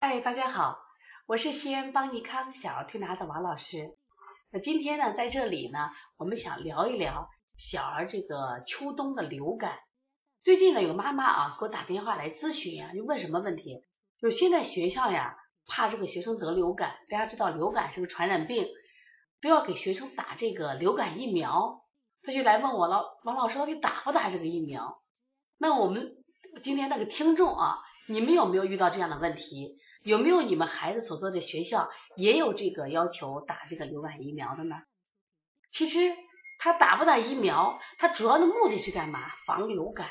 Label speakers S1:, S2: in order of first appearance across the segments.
S1: 哎，大家好，我是西安邦尼康小儿推拿的王老师。那今天呢，在这里呢，我们想聊一聊小儿这个秋冬的流感。最近呢，有妈妈啊给我打电话来咨询呀，就问什么问题？就现在学校呀，怕这个学生得流感，大家知道流感是个传染病，都要给学生打这个流感疫苗。他就来问我了，王老师到底打不打这个疫苗？那我们今天那个听众啊，你们有没有遇到这样的问题？有没有你们孩子所在的学校也有这个要求打这个流感疫苗的呢？其实他打不打疫苗，他主要的目的是干嘛？防流感。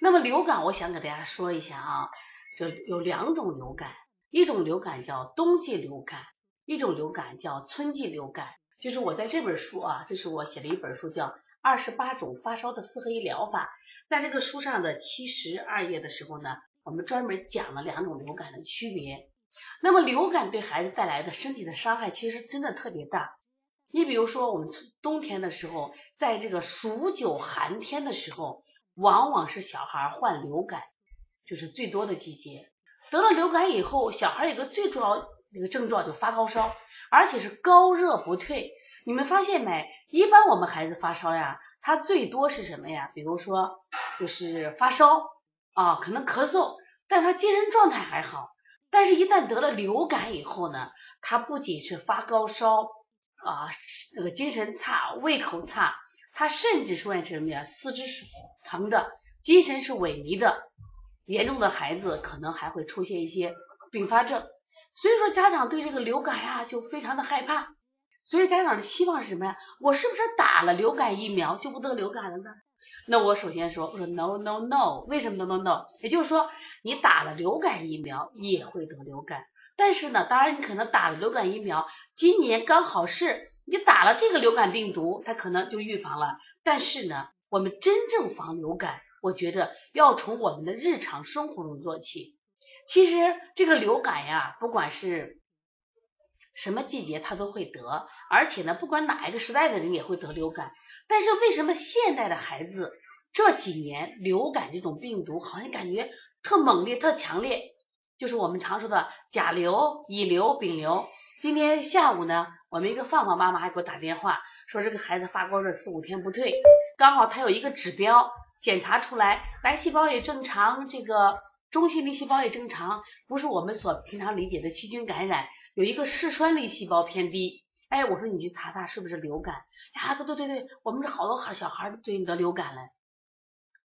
S1: 那么流感，我想给大家说一下啊，这有两种流感，一种流感叫冬季流感，一种流感叫春季流感。就是我在这本书啊，这是我写的一本书，叫《二十八种发烧的四合一疗法》。在这个书上的七十二页的时候呢，我们专门讲了两种流感的区别。那么流感对孩子带来的身体的伤害，其实真的特别大。你比如说，我们冬天的时候，在这个数九寒天的时候，往往是小孩患流感就是最多的季节。得了流感以后，小孩有个最主要一个症状就发高烧。而且是高热不退，你们发现没？一般我们孩子发烧呀，他最多是什么呀？比如说就是发烧啊，可能咳嗽，但他精神状态还好。但是，一旦得了流感以后呢，他不仅是发高烧啊，那个精神差，胃口差，他甚至出现什么呀？四肢是疼的，精神是萎靡的，严重的孩子可能还会出现一些并发症。所以说，家长对这个流感呀就非常的害怕。所以家长的希望是什么呀？我是不是打了流感疫苗就不得流感了呢？那我首先说，我说 no no no，为什么 no no no？也就是说，你打了流感疫苗也会得流感。但是呢，当然你可能打了流感疫苗，今年刚好是你打了这个流感病毒，它可能就预防了。但是呢，我们真正防流感，我觉得要从我们的日常生活中做起。其实这个流感呀，不管是什么季节，它都会得，而且呢，不管哪一个时代的人也会得流感。但是为什么现代的孩子这几年流感这种病毒好像感觉特猛烈、特强烈？就是我们常说的甲流、乙流、丙流。今天下午呢，我们一个放放妈妈还给我打电话，说这个孩子发高热四五天不退，刚好他有一个指标检查出来，白细胞也正常，这个。中性粒细胞也正常，不是我们所平常理解的细菌感染，有一个嗜酸粒细胞偏低。哎，我说你去查查是不是流感？呀，对对对对，我们这好多孩小孩最近得流感了，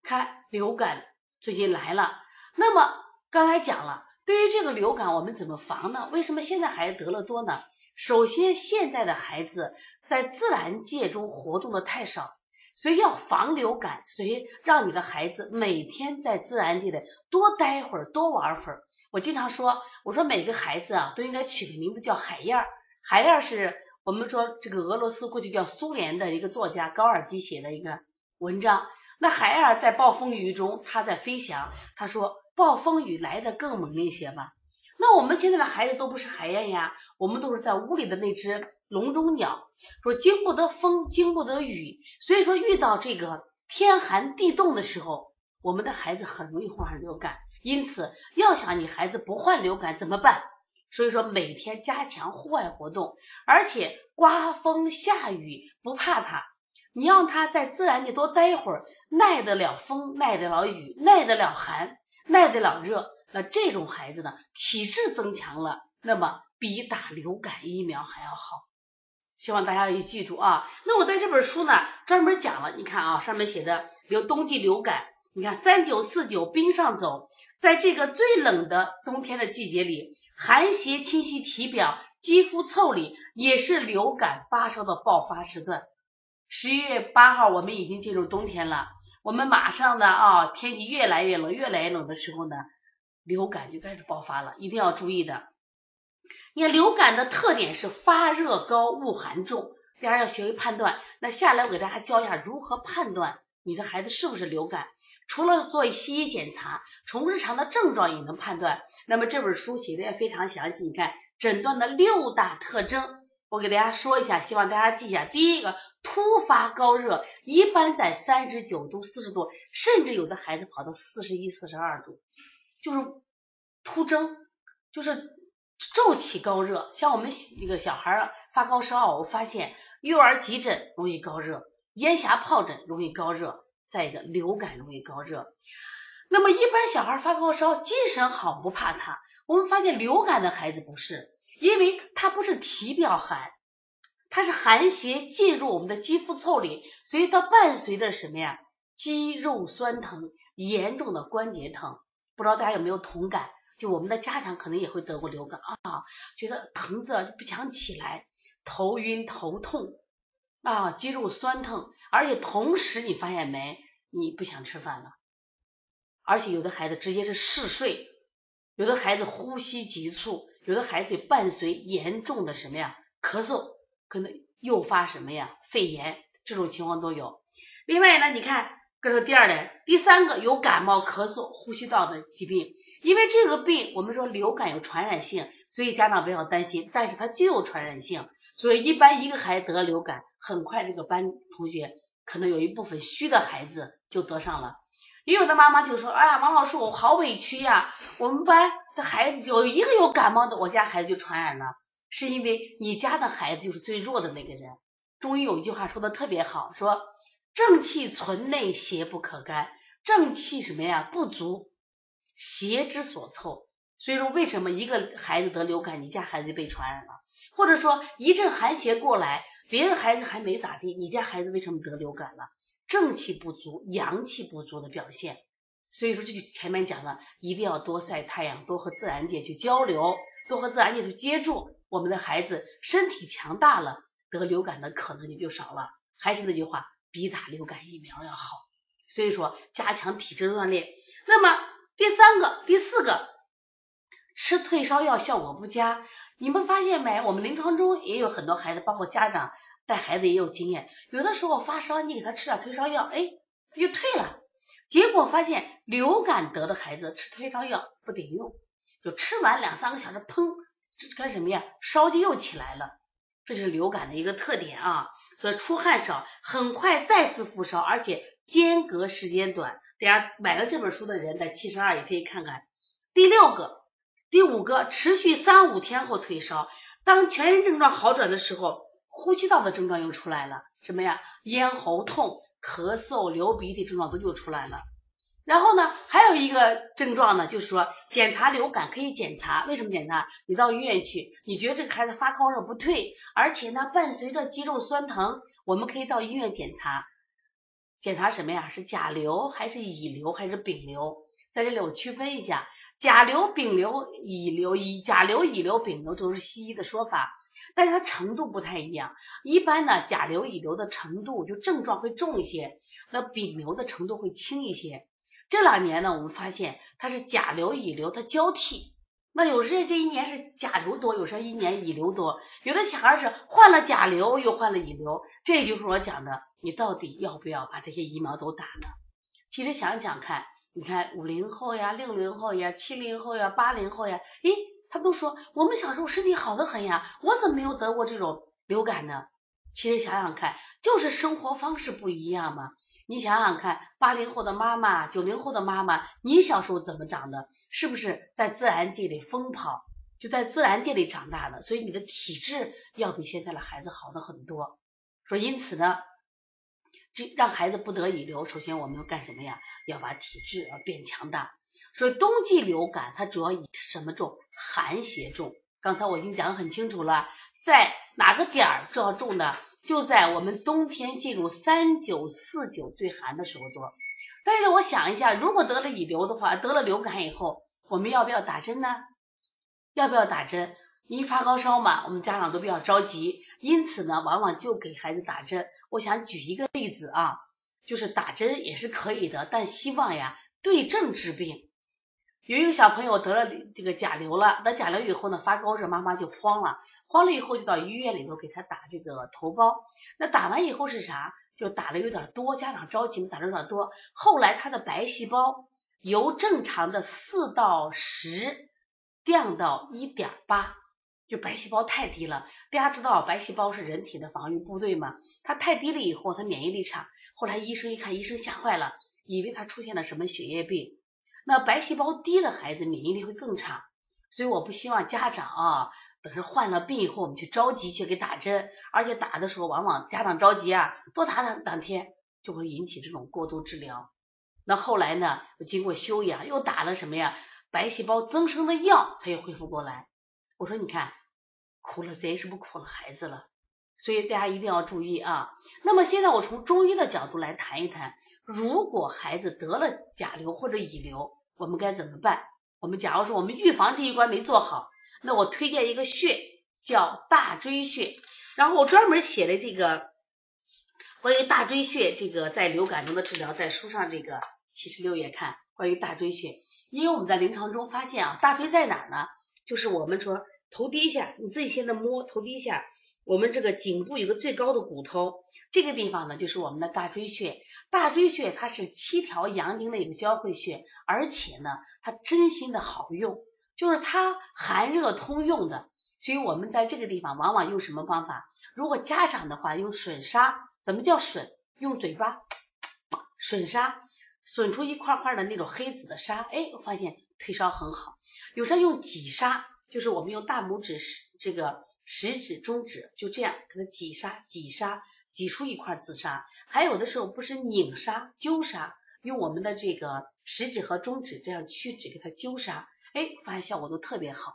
S1: 看流感最近来了。那么刚才讲了，对于这个流感我们怎么防呢？为什么现在孩子得了多呢？首先，现在的孩子在自然界中活动的太少。所以要防流感，所以让你的孩子每天在自然界里多待会儿，多玩会儿。我经常说，我说每个孩子啊都应该取个名字叫海燕儿。海燕儿是我们说这个俄罗斯过去叫苏联的一个作家高尔基写的一个文章。那海燕儿在暴风雨中，它在飞翔，他说暴风雨来的更猛烈些吧。那我们现在的孩子都不是海燕呀，我们都是在屋里的那只。笼中鸟说经不得风，经不得雨，所以说遇到这个天寒地冻的时候，我们的孩子很容易患上流感。因此，要想你孩子不患流感怎么办？所以说每天加强户外活动，而且刮风下雨不怕他，你让他在自然界多待一会儿，耐得了风，耐得了雨，耐得了寒，耐得了热。那这种孩子呢，体质增强了，那么比打流感疫苗还要好。希望大家要记住啊！那我在这本书呢，专门讲了，你看啊，上面写的流冬季流感，你看三九四九冰上走，在这个最冷的冬天的季节里，寒邪侵袭体表，肌肤腠理，也是流感发烧的爆发时段。十一月八号，我们已经进入冬天了，我们马上的啊，天气越来越冷，越来越冷的时候呢，流感就开始爆发了，一定要注意的。你看流感的特点是发热高、恶寒重，大家要学会判断。那下来我给大家教一下如何判断你的孩子是不是流感。除了做西医检查，从日常的症状也能判断。那么这本书写的也非常详细，你看诊断的六大特征，我给大家说一下，希望大家记一下。第一个，突发高热，一般在三十九度、四十度，甚至有的孩子跑到四十一、四十二度，就是突征。就是骤起高热，像我们那个小孩发高烧，我发现幼儿急诊容易高热，咽峡疱疹容易高热，再一个流感容易高热。那么一般小孩发高烧，精神好不怕他。我们发现流感的孩子不是，因为他不是体表寒，它是寒邪进入我们的肌肤腠理，所以它伴随着什么呀？肌肉酸疼，严重的关节疼。不知道大家有没有同感？就我们的家长可能也会得过流感啊，觉得疼的不想起来，头晕头痛啊，肌肉酸疼，而且同时你发现没？你不想吃饭了，而且有的孩子直接是嗜睡。有的孩子呼吸急促，有的孩子伴随严重的什么呀咳嗽，可能诱发什么呀肺炎，这种情况都有。另外呢，你看这是第二点，第三个有感冒、咳嗽、呼吸道的疾病。因为这个病，我们说流感有传染性，所以家长不要担心。但是它就有传染性，所以一般一个孩子得了流感，很快这个班同学可能有一部分虚的孩子就得上了。也有的妈妈就说：“哎呀，王老师，我好委屈呀！我们班的孩子就一个有感冒的，我家孩子就传染了，是因为你家的孩子就是最弱的那个人。”中医有一句话说的特别好，说“正气存内，邪不可干”。正气什么呀？不足，邪之所凑。所以说，为什么一个孩子得流感，你家孩子被传染了？或者说一阵寒邪过来，别人孩子还没咋地，你家孩子为什么得流感了？正气不足、阳气不足的表现，所以说这就前面讲的，一定要多晒太阳，多和自然界去交流，多和自然界去接触，我们的孩子身体强大了，得流感的可能性就少了。还是那句话，比打流感疫苗要好。所以说，加强体质锻炼。那么第三个、第四个，吃退烧药效果不佳，你们发现没？我们临床中也有很多孩子，包括家长。带孩子也有经验，有的时候发烧，你给他吃点退烧药，哎，就退了。结果发现流感得的孩子吃退烧药不顶用，就吃完两三个小时，砰，这干什么呀？烧就又起来了。这是流感的一个特点啊。所以出汗少，很快再次复烧，而且间隔时间短。大家买了这本书的人在七十二也可以看看。第六个、第五个，持续三五天后退烧，当全身症状好转的时候。呼吸道的症状又出来了，什么呀？咽喉痛、咳嗽、流鼻涕症状都就出来了。然后呢，还有一个症状呢，就是说检查流感可以检查，为什么检查？你到医院去，你觉得这个孩子发高热不退，而且呢伴随着肌肉酸疼，我们可以到医院检查。检查什么呀？是甲流还是乙流还是丙流？在这里我区分一下，甲流、丙流、乙流，乙甲流、乙流、丙流都是西医的说法。但是它程度不太一样，一般呢，甲流、乙流的程度就症状会重一些，那丙流的程度会轻一些。这两年呢，我们发现它是甲流、乙流它交替，那有时这一年是甲流多，有时候一年乙流多，有的小孩是患了甲流又患了乙流，这就是我讲的，你到底要不要把这些疫苗都打呢？其实想想看，你看五零后呀、六零后呀、七零后呀、八零后呀，诶。他们都说我们小时候身体好的很呀，我怎么没有得过这种流感呢？其实想想看，就是生活方式不一样嘛。你想想看，八零后的妈妈，九零后的妈妈，你小时候怎么长的？是不是在自然界里疯跑，就在自然界里长大的？所以你的体质要比现在的孩子好的很多。说因此呢，这让孩子不得已流，首先我们要干什么呀？要把体质变强大。所以冬季流感它主要以什么重？寒邪重。刚才我已经讲的很清楚了，在哪个点儿就要重的？就在我们冬天进入三九四九最寒的时候多。但是我想一下，如果得了乙流的话，得了流感以后，我们要不要打针呢？要不要打针？一发高烧嘛，我们家长都比较着急，因此呢，往往就给孩子打针。我想举一个例子啊，就是打针也是可以的，但希望呀对症治病。有一个小朋友得了这个甲流了，得甲流以后呢，发高热，妈妈就慌了，慌了以后就到医院里头给他打这个头孢。那打完以后是啥？就打的有点多，家长着急，打的有点多。后来他的白细胞由正常的四到十降到一点八，就白细胞太低了。大家知道白细胞是人体的防御部队嘛？它太低了以后，它免疫力差。后来医生一看，医生吓坏了，以为他出现了什么血液病。那白细胞低的孩子免疫力会更差，所以我不希望家长啊，等是患了病以后，我们去着急去给打针，而且打的时候往往家长着急啊，多打两两天就会引起这种过度治疗。那后来呢，经过休养，又打了什么呀？白细胞增生的药才又恢复过来。我说你看，苦了谁是不苦了孩子了？所以大家一定要注意啊。那么现在我从中医的角度来谈一谈，如果孩子得了甲流或者乙流，我们该怎么办？我们假如说我们预防这一关没做好，那我推荐一个穴叫大椎穴，然后我专门写的这个关于大椎穴这个在流感中的治疗，在书上这个七十六页看关于大椎穴，因为我们在临床中发现啊，大椎在哪呢？就是我们说头低下，你自己现在摸头低下。我们这个颈部有个最高的骨头，这个地方呢就是我们的大椎穴。大椎穴它是七条阳经的一个交汇穴，而且呢它真心的好用，就是它寒热通用的。所以我们在这个地方往往用什么方法？如果家长的话用吮砂，怎么叫吮？用嘴巴吮沙，吮出一块块的那种黑紫的沙，哎，我发现退烧很好。有时候用挤沙，就是我们用大拇指这个。食指、中指就这样给它挤沙、挤沙，挤出一块紫砂。还有的时候不是拧沙、揪沙，用我们的这个食指和中指这样屈指给它揪沙，哎，发现效果都特别好。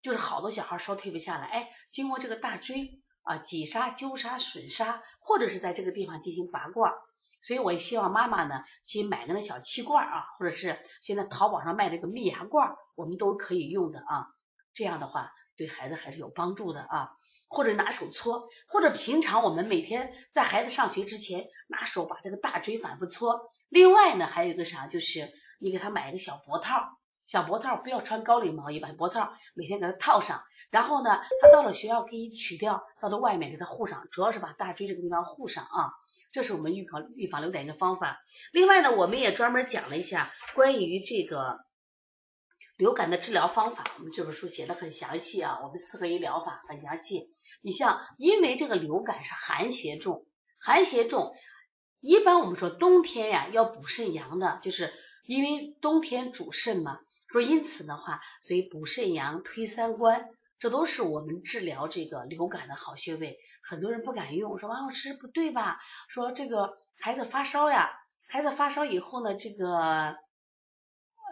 S1: 就是好多小孩烧退不下来，哎，经过这个大椎啊挤沙、揪沙、损沙，或者是在这个地方进行拔罐。所以我也希望妈妈呢，去买个那小气罐啊，或者是现在淘宝上卖这个蜜芽罐，我们都可以用的啊。这样的话。对孩子还是有帮助的啊，或者拿手搓，或者平常我们每天在孩子上学之前，拿手把这个大椎反复搓。另外呢，还有一个啥，就是你给他买一个小脖套，小脖套不要穿高领毛衣，把脖套每天给他套上。然后呢，他到了学校可以取掉，到了外面给他护上，主要是把大椎这个地方护上啊。这是我们预防预防流感一个方法。另外呢，我们也专门讲了一下关于这个。流感的治疗方法，我们这本书写的很详细啊。我们四合一疗法很详细。你像，因为这个流感是寒邪重，寒邪重，一般我们说冬天呀要补肾阳的，就是因为冬天主肾嘛。说因此的话，所以补肾阳、推三关，这都是我们治疗这个流感的好穴位。很多人不敢用，说王老师不对吧？说这个孩子发烧呀，孩子发烧以后呢，这个。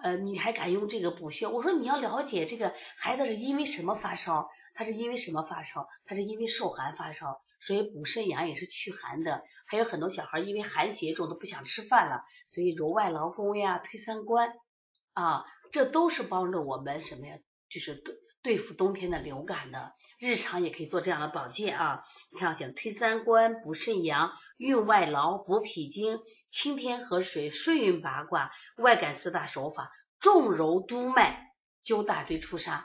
S1: 呃，你还敢用这个补血？我说你要了解这个孩子是因为什么发烧，他是因为什么发烧？他是因为受寒发烧，所以补肾阳也是祛寒的。还有很多小孩因为寒邪重都不想吃饭了，所以揉外劳宫呀、推三关啊，这都是帮着我们什么呀？就是对付冬天的流感的。日常也可以做这样的保健啊，你看我讲推三关、补肾阳、运外劳、补脾经、清天河水、顺运八卦、外感四大手法、重揉督脉、灸大椎出痧。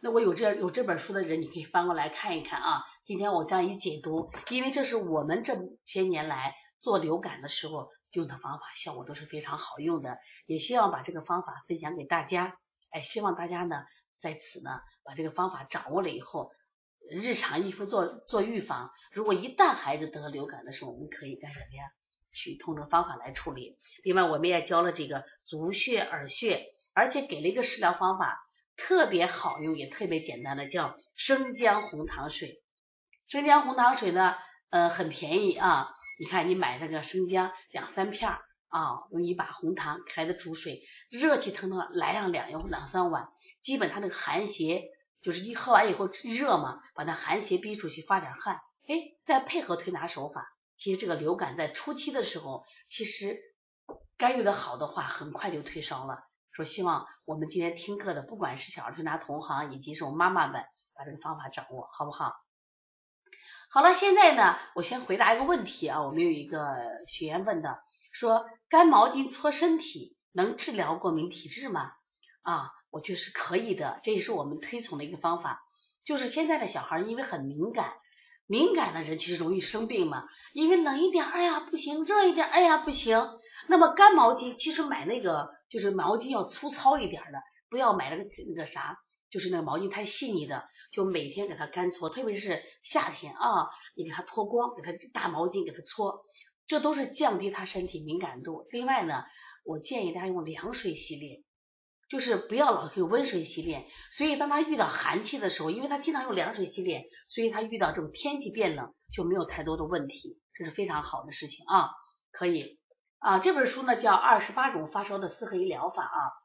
S1: 那我有这有这本书的人，你可以翻过来看一看啊。今天我这样一解读，因为这是我们这些年来做流感的时候用的方法，效果都是非常好用的。也希望把这个方法分享给大家，哎，希望大家呢。在此呢，把这个方法掌握了以后，日常衣服做做预防。如果一旦孩子得了流感的时候，我们可以干什么呀？去通过方法来处理。另外，我们也教了这个足穴、耳穴，而且给了一个食疗方法，特别好用，也特别简单的，叫生姜红糖水。生姜红糖水呢，呃，很便宜啊。你看，你买那个生姜两三片儿。啊，用一把红糖，开的煮水，热气腾腾来上两两两三碗，基本他那个寒邪就是一喝完以后热嘛，把那寒邪逼出去，发点汗，哎，再配合推拿手法，其实这个流感在初期的时候，其实干预的好的话，很快就退烧了。说希望我们今天听课的，不管是小儿推拿同行，以及是我妈妈们，把这个方法掌握，好不好？好了，现在呢，我先回答一个问题啊，我们有一个学员问的，说。干毛巾搓身体能治疗过敏体质吗？啊，我觉得是可以的，这也是我们推崇的一个方法。就是现在的小孩因为很敏感，敏感的人其实容易生病嘛。因为冷一点，哎呀不行；热一点，哎呀不行。那么干毛巾其实买那个就是毛巾要粗糙一点的，不要买那个那个啥，就是那个毛巾太细腻的，就每天给它干搓。特别是夏天啊，你给它脱光，给它大毛巾给它搓。这都是降低他身体敏感度。另外呢，我建议大家用凉水洗脸，就是不要老用温水洗脸。所以当他遇到寒气的时候，因为他经常用凉水洗脸，所以他遇到这种天气变冷就没有太多的问题，这是非常好的事情啊，可以啊。这本书呢叫《二十八种发烧的四合一疗法》啊。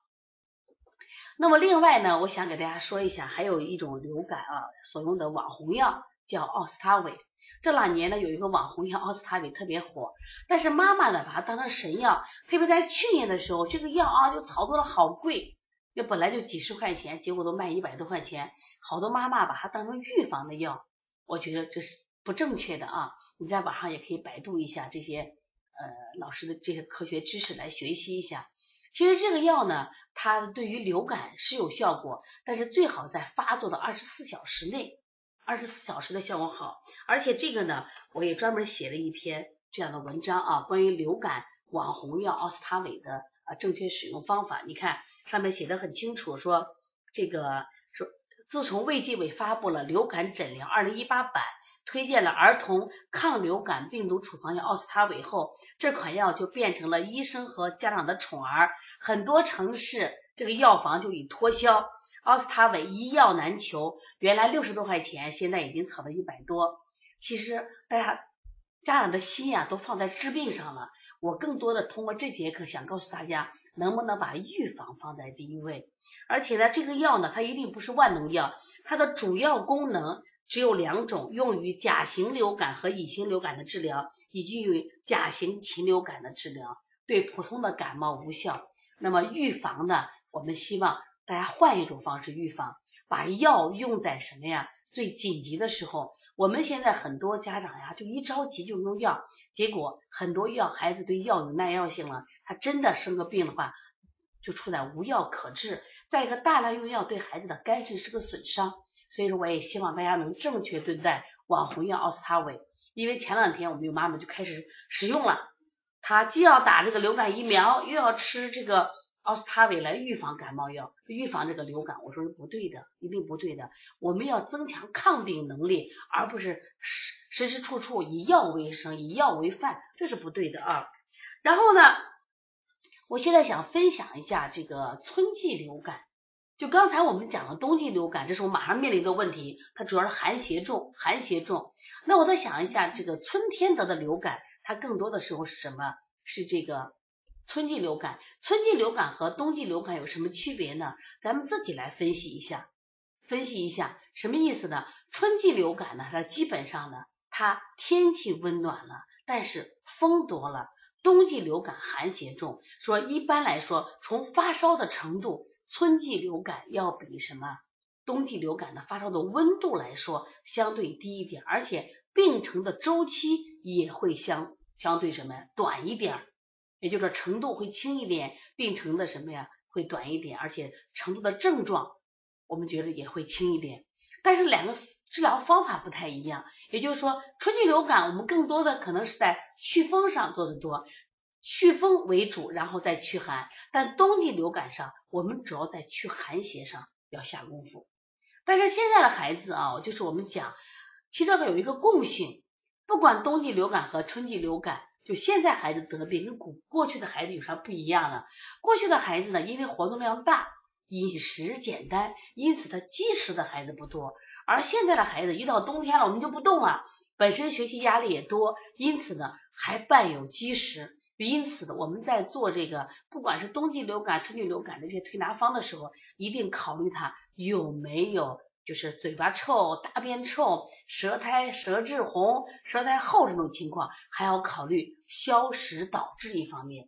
S1: 那么另外呢，我想给大家说一下，还有一种流感啊所用的网红药。叫奥司他韦，这两年呢有一个网红药奥司他韦特别火，但是妈妈呢把它当成神药，特别在去年的时候，这个药啊就炒作的好贵，要本来就几十块钱，结果都卖一百多块钱，好多妈妈把它当成预防的药，我觉得这是不正确的啊！你在网上也可以百度一下这些呃老师的这些科学知识来学习一下。其实这个药呢，它对于流感是有效果，但是最好在发作的二十四小时内。二十四小时的效果好，而且这个呢，我也专门写了一篇这样的文章啊，关于流感网红药奥司他韦的啊正确使用方法。你看上面写的很清楚，说这个自从卫计委发布了流感诊疗二零一八版，推荐了儿童抗流感病毒处方药奥司他韦后，这款药就变成了医生和家长的宠儿，很多城市这个药房就已脱销。奥司他韦一药难求，原来六十多块钱，现在已经炒到一百多。其实大家家长的心呀都放在治病上了。我更多的通过这节课想告诉大家，能不能把预防放在第一位？而且呢，这个药呢，它一定不是万能药，它的主要功能只有两种，用于甲型流感和乙型流感的治疗，以及用于甲型禽流感的治疗，对普通的感冒无效。那么预防呢，我们希望。大家换一种方式预防，把药用在什么呀？最紧急的时候。我们现在很多家长呀，就一着急就用药，结果很多药孩子对药有耐药性了，他真的生个病的话，就处在无药可治。再一个，大量用药对孩子的肝肾是个损伤。所以说，我也希望大家能正确对待网红药奥司他韦，因为前两天我们有妈妈就开始使用了，她既要打这个流感疫苗，又要吃这个。奥司他韦来预防感冒药，预防这个流感，我说是不对的，一定不对的。我们要增强抗病能力，而不是时时时处处以药为生，以药为饭，这是不对的啊。然后呢，我现在想分享一下这个春季流感。就刚才我们讲的冬季流感，这是我马上面临的问题，它主要是寒邪重，寒邪重。那我再想一下，这个春天得的流感，它更多的时候是什么？是这个。春季流感，春季流感和冬季流感有什么区别呢？咱们自己来分析一下，分析一下什么意思呢？春季流感呢，它基本上呢，它天气温暖了，但是风多了。冬季流感寒邪重，说一般来说，从发烧的程度，春季流感要比什么冬季流感的发烧的温度来说相对低一点，而且病程的周期也会相相对什么呀短一点。也就是说，程度会轻一点，病程的什么呀会短一点，而且程度的症状我们觉得也会轻一点。但是两个治疗方法不太一样。也就是说，春季流感我们更多的可能是在祛风上做的多，祛风为主，然后再祛寒。但冬季流感上，我们主要在祛寒邪上要下功夫。但是现在的孩子啊，就是我们讲，其实这个有一个共性，不管冬季流感和春季流感。就现在孩子得病跟古过去的孩子有啥不一样呢？过去的孩子呢，因为活动量大，饮食简单，因此他积食的孩子不多。而现在的孩子一到冬天了，我们就不动了，本身学习压力也多，因此呢还伴有积食。因此呢，我们在做这个不管是冬季流感、春季流感的这些推拿方的时候，一定考虑他有没有。就是嘴巴臭、大便臭、舌苔、舌质红、舌苔厚这种情况，还要考虑消食导滞一方面。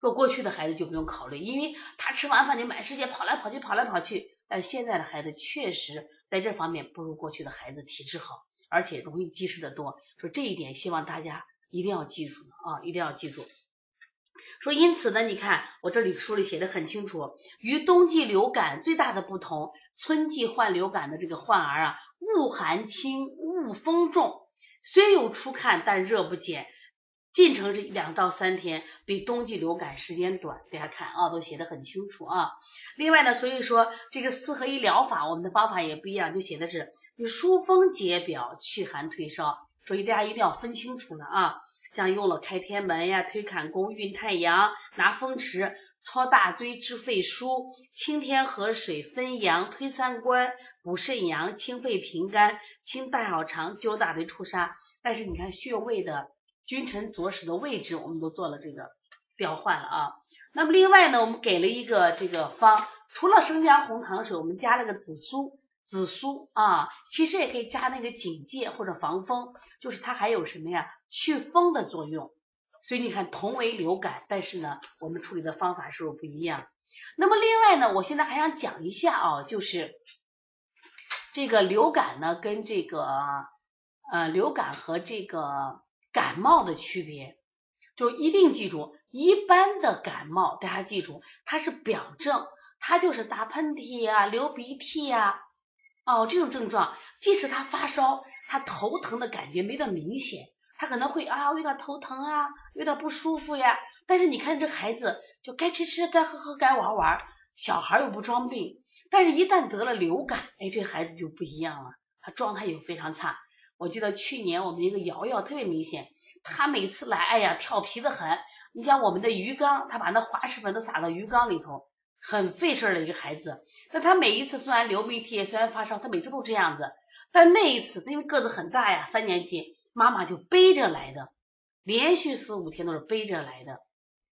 S1: 说过去的孩子就不用考虑，因为他吃完饭就满世界跑来跑去、跑来跑去。但现在的孩子确实在这方面不如过去的孩子体质好，而且容易积食的多。说这一点，希望大家一定要记住啊，一定要记住。说，因此呢，你看我这里书里写的很清楚，与冬季流感最大的不同，春季患流感的这个患儿啊，恶寒轻，恶风重，虽有初看，但热不减，进程是两到三天，比冬季流感时间短。大家看啊，都写的很清楚啊。另外呢，所以说这个四合一疗法，我们的方法也不一样，就写的是疏风解表，祛寒退烧，所以大家一定要分清楚了啊。像用了开天门呀、推坎宫、运太阳、拿风池，搓大椎治肺腧，清天河水分阳推三关，补肾阳清肺平肝，清大小肠灸大椎出痧。但是你看穴位的君臣佐使的位置，我们都做了这个调换了啊。那么另外呢，我们给了一个这个方，除了生姜红糖水，我们加了个紫苏。紫苏啊，其实也可以加那个警戒或者防风，就是它还有什么呀？祛风的作用。所以你看，同为流感，但是呢，我们处理的方法是不是不一样？那么另外呢，我现在还想讲一下啊，就是这个流感呢，跟这个呃流感和这个感冒的区别，就一定记住，一般的感冒，大家记住，它是表症，它就是打喷嚏呀、流鼻涕呀，哦，这种症状，即使他发烧，他头疼的感觉没那么明显。他可能会啊，有点头疼啊，有点不舒服呀。但是你看这孩子，就该吃吃，该喝喝，该玩玩，小孩又不装病。但是，一旦得了流感，哎，这孩子就不一样了，他状态又非常差。我记得去年我们一个瑶瑶特别明显，他每次来，哎呀，调皮的很。你像我们的鱼缸，他把那滑石粉都撒到鱼缸里头，很费事儿的一个孩子。那他每一次虽然流鼻涕，虽然发烧，他每次都这样子。但那一次，因为个子很大呀，三年级。妈妈就背着来的，连续四五天都是背着来的，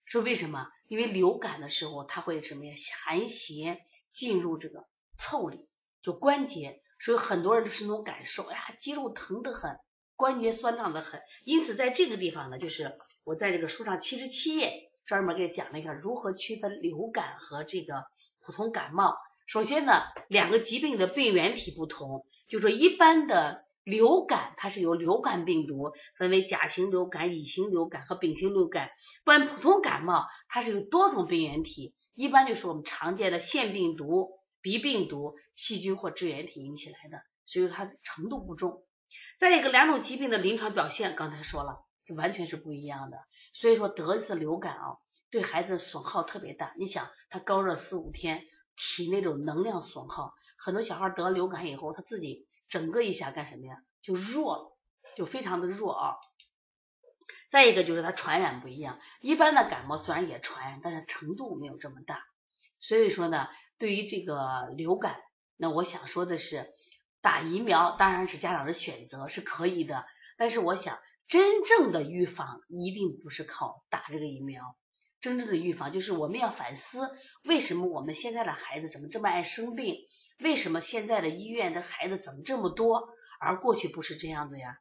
S1: 说为什么？因为流感的时候，它会什么呀？寒邪进入这个腠理，就关节，所以很多人都是那种感受，哎呀，肌肉疼得很，关节酸胀的很。因此，在这个地方呢，就是我在这个书上七十七页专门给讲了一下如何区分流感和这个普通感冒。首先呢，两个疾病的病原体不同，就说一般的。流感它是由流感病毒分为甲型流感、乙型流感和丙型流感，关普通感冒它是有多种病原体，一般就是我们常见的腺病毒、鼻病毒、细菌或支原体引起来的，所以它程度不重。再一个，两种疾病的临床表现，刚才说了，这完全是不一样的。所以说得一次流感啊，对孩子的损耗特别大。你想，他高热四五天，体内种能量损耗，很多小孩得流感以后，他自己。整个一下干什么呀？就弱了，就非常的弱啊。再一个就是它传染不一样，一般的感冒虽然也传染，但是程度没有这么大。所以说呢，对于这个流感，那我想说的是，打疫苗当然是家长的选择是可以的，但是我想真正的预防一定不是靠打这个疫苗，真正的预防就是我们要反思，为什么我们现在的孩子怎么这么爱生病？为什么现在的医院的孩子怎么这么多，而过去不是这样子呀？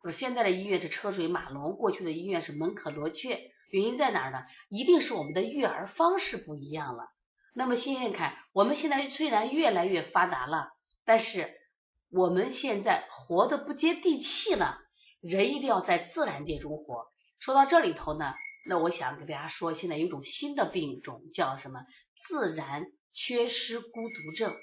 S1: 说现在的医院是车水马龙，过去的医院是门可罗雀，原因在哪儿呢？一定是我们的育儿方式不一样了。那么现在看，我们现在虽然越来越发达了，但是我们现在活得不接地气了。人一定要在自然界中活。说到这里头呢，那我想给大家说，现在有一种新的病种叫什么？自然缺失孤独症。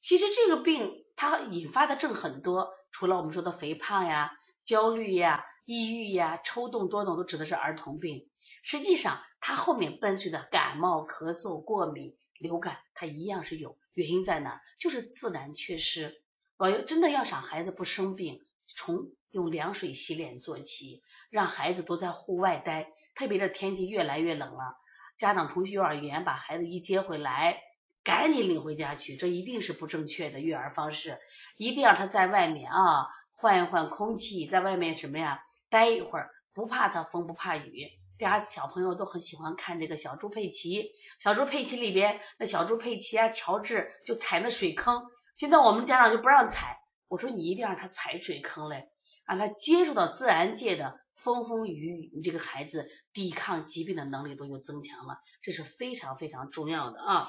S1: 其实这个病它引发的症很多，除了我们说的肥胖呀、焦虑呀、抑郁呀、抽动多动，都指的是儿童病。实际上，它后面伴随的感冒、咳嗽、过敏、流感，它一样是有原因在哪？就是自然缺失。我要真的要想孩子不生病，从用凉水洗脸做起，让孩子都在户外待，特别是天气越来越冷了，家长从幼儿园把孩子一接回来。赶紧领回家去，这一定是不正确的育儿方式。一定让他在外面啊，换一换空气，在外面什么呀，待一会儿，不怕他风，不怕雨。大家小朋友都很喜欢看这个小猪佩奇，小猪佩奇里边那小猪佩奇啊，乔治就踩那水坑。现在我们家长就不让踩，我说你一定让他踩水坑嘞，让他接触到自然界的风风雨雨，你这个孩子抵抗疾病的能力都就增强了，这是非常非常重要的啊。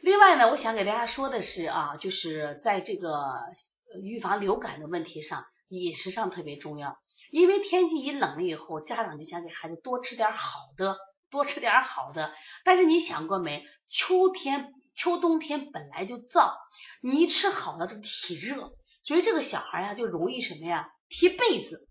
S1: 另外呢，我想给大家说的是啊，就是在这个预防流感的问题上，饮食上特别重要。因为天气一冷了以后，家长就想给孩子多吃点好的，多吃点好的。但是你想过没？秋天、秋冬天本来就燥，你一吃好了，就体热，所以这个小孩呀就容易什么呀？踢被子。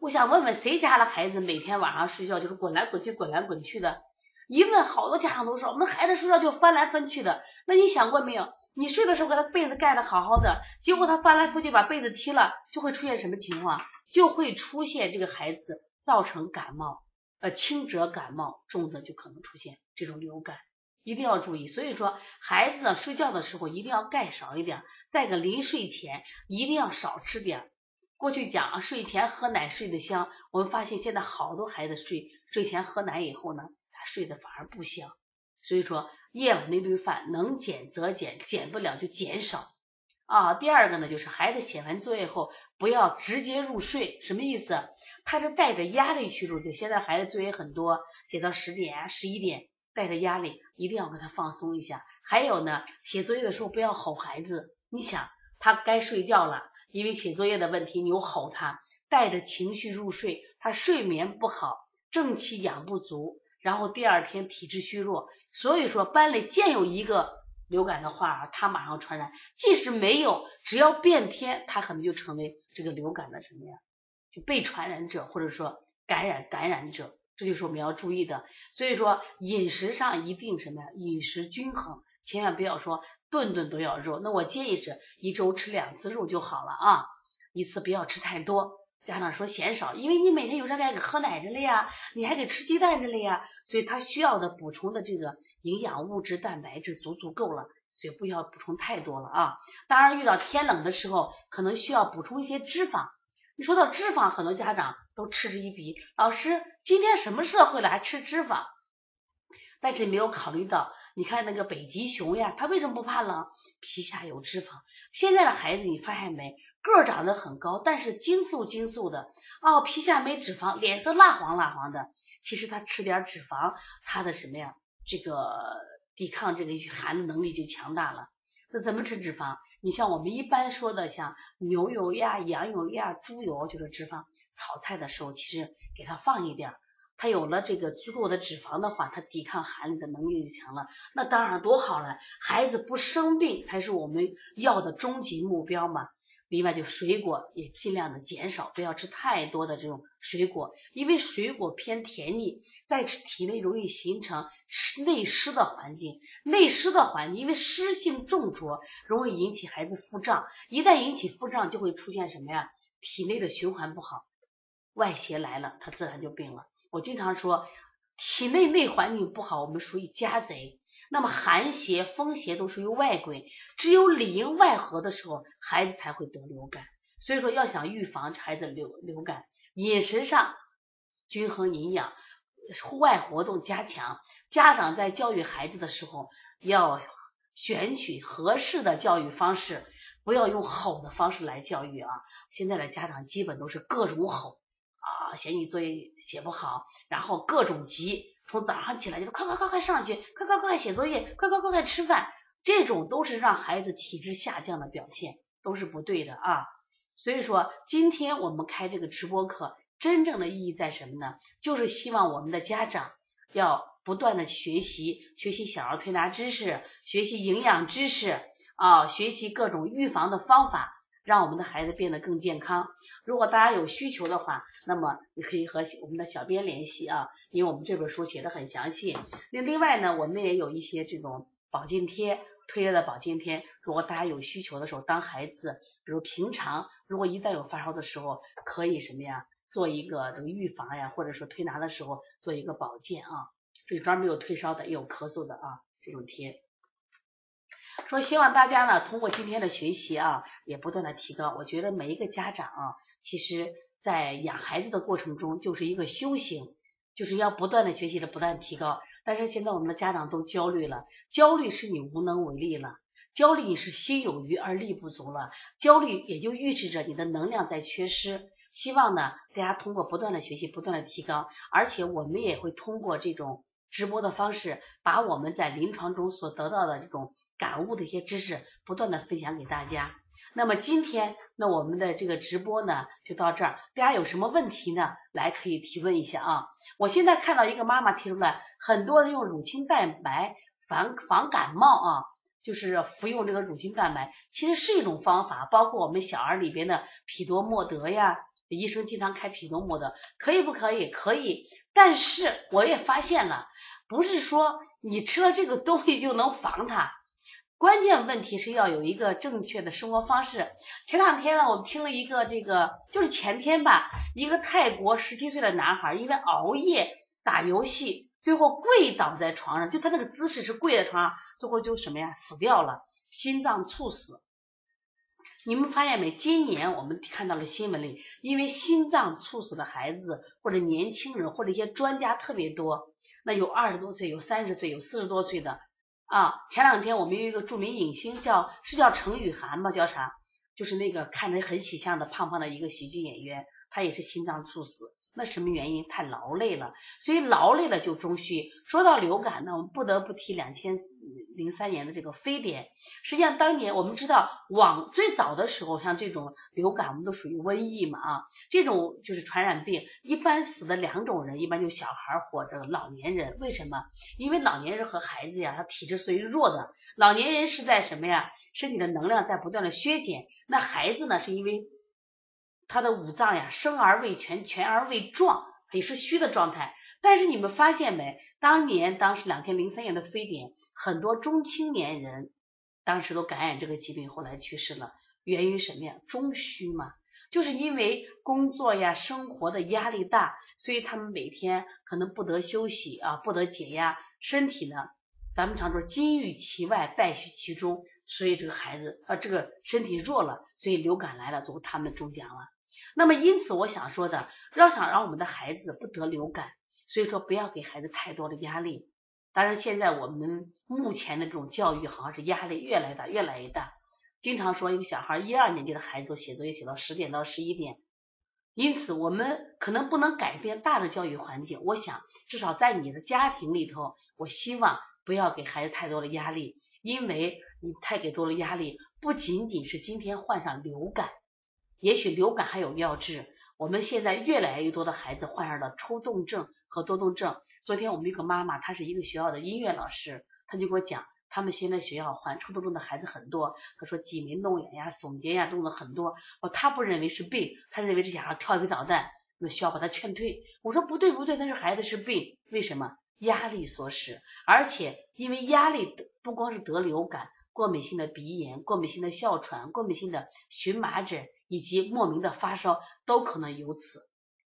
S1: 我想问问谁家的孩子每天晚上睡觉就是滚来滚去、滚来滚去的？一问，好多家长都说，我们孩子睡觉就翻来翻去的。那你想过没有？你睡的时候给他被子盖的好好的，结果他翻来覆去把被子踢了，就会出现什么情况？就会出现这个孩子造成感冒。呃轻则感冒，重则就可能出现这种流感，一定要注意。所以说孩子睡觉的时候一定要盖少一点，再个临睡前一定要少吃点。过去讲啊，睡前喝奶睡得香，我们发现现在好多孩子睡睡前喝奶以后呢，他睡得反而不香。所以说夜晚那顿饭能减则减，减不了就减少啊。第二个呢，就是孩子写完作业后不要直接入睡，什么意思？他是带着压力去入睡。现在孩子作业很多，写到十点、十一点，带着压力，一定要给他放松一下。还有呢，写作业的时候不要吼孩子，你想他该睡觉了。因为写作业的问题，你又吼他，带着情绪入睡，他睡眠不好，正气养不足，然后第二天体质虚弱。所以说班里见有一个流感的话，他马上传染；即使没有，只要变天，他可能就成为这个流感的什么呀？就被传染者或者说感染感染者，这就是我们要注意的。所以说饮食上一定什么呀？饮食均衡，千万不要说。顿顿都要肉，那我建议是一周吃两次肉就好了啊，一次不要吃太多。家长说嫌少，因为你每天有时候还给喝奶着了呀，你还给吃鸡蛋着了呀，所以他需要的补充的这个营养物质、蛋白质足足够了，所以不要补充太多了啊。当然，遇到天冷的时候，可能需要补充一些脂肪。你说到脂肪，很多家长都嗤之以鼻，老师今天什么社会了还吃脂肪？但是没有考虑到。你看那个北极熊呀，它为什么不怕冷？皮下有脂肪。现在的孩子你发现没，个儿长得很高，但是精瘦精瘦的哦，皮下没脂肪，脸色蜡黄蜡黄的。其实他吃点脂肪，他的什么呀？这个抵抗这个寒的能力就强大了。这怎么吃脂肪？你像我们一般说的，像牛油呀、羊油呀、猪油就是脂肪。炒菜的时候，其实给它放一点。它有了这个足够的脂肪的话，它抵抗寒冷的能力就强了。那当然多好了，孩子不生病才是我们要的终极目标嘛。另外，就水果也尽量的减少，不要吃太多的这种水果，因为水果偏甜腻，在体内容易形成内湿的环境。内湿的环境，因为湿性重浊，容易引起孩子腹胀。一旦引起腹胀，就会出现什么呀？体内的循环不好，外邪来了，他自然就病了。我经常说，体内内环境不好，我们属于家贼。那么寒邪、风邪都属于外鬼，只有里应外合的时候，孩子才会得流感。所以说，要想预防孩子流流感，饮食上均衡营养，户外活动加强。家长在教育孩子的时候，要选取合适的教育方式，不要用吼的方式来教育啊。现在的家长基本都是各种吼。啊，嫌你作业写不好，然后各种急，从早上起来就快快快快上学，快快快快写作业，快快快快吃饭，这种都是让孩子体质下降的表现，都是不对的啊。所以说，今天我们开这个直播课，真正的意义在什么呢？就是希望我们的家长要不断的学习，学习小儿推拿知识，学习营养知识啊，学习各种预防的方法。让我们的孩子变得更健康。如果大家有需求的话，那么你可以和我们的小编联系啊，因为我们这本书写的很详细。那另外呢，我们也有一些这种保健贴，推荐的保健贴。如果大家有需求的时候，当孩子比如平常如果一旦有发烧的时候，可以什么呀，做一个这个预防呀，或者说推拿的时候做一个保健啊。这专门有退烧的，也有咳嗽的啊，这种贴。说希望大家呢通过今天的学习啊，也不断的提高。我觉得每一个家长啊，其实在养孩子的过程中就是一个修行，就是要不断的学习的不断提高。但是现在我们的家长都焦虑了，焦虑是你无能为力了，焦虑你是心有余而力不足了，焦虑也就预示着你的能量在缺失。希望呢大家通过不断的学习，不断的提高，而且我们也会通过这种。直播的方式，把我们在临床中所得到的这种感悟的一些知识，不断的分享给大家。那么今天，那我们的这个直播呢，就到这儿。大家有什么问题呢？来可以提问一下啊。我现在看到一个妈妈提出来，很多人用乳清蛋白防防感冒啊，就是服用这个乳清蛋白，其实是一种方法。包括我们小儿里边的匹多莫德呀。医生经常开匹诺莫德，可以不可以？可以，但是我也发现了，不是说你吃了这个东西就能防它，关键问题是要有一个正确的生活方式。前两天呢，我们听了一个这个，就是前天吧，一个泰国十七岁的男孩因为熬夜打游戏，最后跪倒在床上，就他那个姿势是跪在床上，最后就什么呀，死掉了，心脏猝死。你们发现没？今年我们看到了新闻里，因为心脏猝死的孩子或者年轻人或者一些专家特别多，那有二十多岁，有三十岁，有四十多岁的啊。前两天我们有一个著名影星叫是叫程雨涵吧？叫啥？就是那个看着很喜相的胖胖的一个喜剧演员，他也是心脏猝死。那什么原因？太劳累了，所以劳累了就中虚。说到流感呢，我们不得不提两千零三年的这个非典。实际上当年我们知道，往最早的时候，像这种流感，我们都属于瘟疫嘛啊，这种就是传染病，一般死的两种人，一般就小孩或者老年人。为什么？因为老年人和孩子呀，他体质属于弱的。老年人是在什么呀？身体的能量在不断的削减。那孩子呢，是因为。他的五脏呀，生而未全，全而未壮，也是虚的状态。但是你们发现没？当年当时两千零三年的非典，很多中青年人当时都感染这个疾病，后来去世了。源于什么呀？中虚嘛，就是因为工作呀、生活的压力大，所以他们每天可能不得休息啊，不得解压，身体呢，咱们常说金玉其外，败絮其中，所以这个孩子啊，这个身体弱了，所以流感来了，最后他们中奖了。那么，因此我想说的，要想让我们的孩子不得流感，所以说不要给孩子太多的压力。当然，现在我们目前的这种教育好像是压力越来越大，越来越大。经常说一个小孩一二年级的孩子都写作业写到十点到十一点，因此我们可能不能改变大的教育环境。我想至少在你的家庭里头，我希望不要给孩子太多的压力，因为你太给多了压力，不仅仅是今天患上流感。也许流感还有药治，我们现在越来越多的孩子患上了抽动症和多动症。昨天我们一个妈妈，她是一个学校的音乐老师，她就给我讲，他们现在学校患抽动症的孩子很多。她说挤眉弄眼呀、耸肩呀，动作很多。哦，她不认为是病，她认为这小孩调皮捣蛋，那需要把他劝退。我说不对不对，那是孩子是病，为什么？压力所使，而且因为压力不光是得流感。过敏性的鼻炎、过敏性的哮喘、过敏性的荨麻疹以及莫名的发烧都可能由此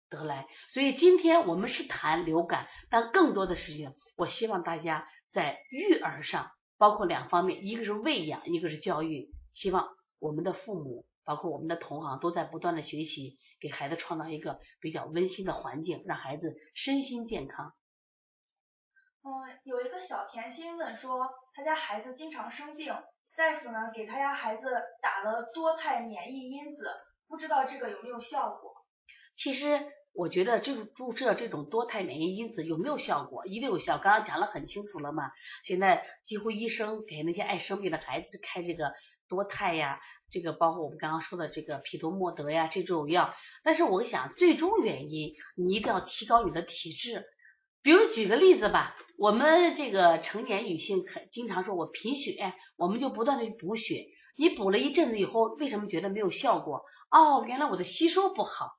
S1: 得来。所以今天我们是谈流感，但更多的事情，我希望大家在育儿上，包括两方面，一个是喂养，一个是教育。希望我们的父母，包括我们的同行，都在不断的学习，给孩子创造一个比较温馨的环境，让孩子身心健康。
S2: 嗯，有一个小甜心问说，他家孩子经常生病，大夫呢给他家孩子打了多肽免疫因子，不知道这个有没有效果？
S1: 其实我觉得这个注射这种多肽免疫因子有没有效果，一定有效。刚刚讲了很清楚了嘛，现在几乎医生给那些爱生病的孩子开这个多肽呀，这个包括我们刚刚说的这个匹托莫德呀这种药。但是我想，最终原因你一定要提高你的体质。比如举个例子吧，我们这个成年女性可经常说我贫血，我们就不断的补血。你补了一阵子以后，为什么觉得没有效果？哦，原来我的吸收不好。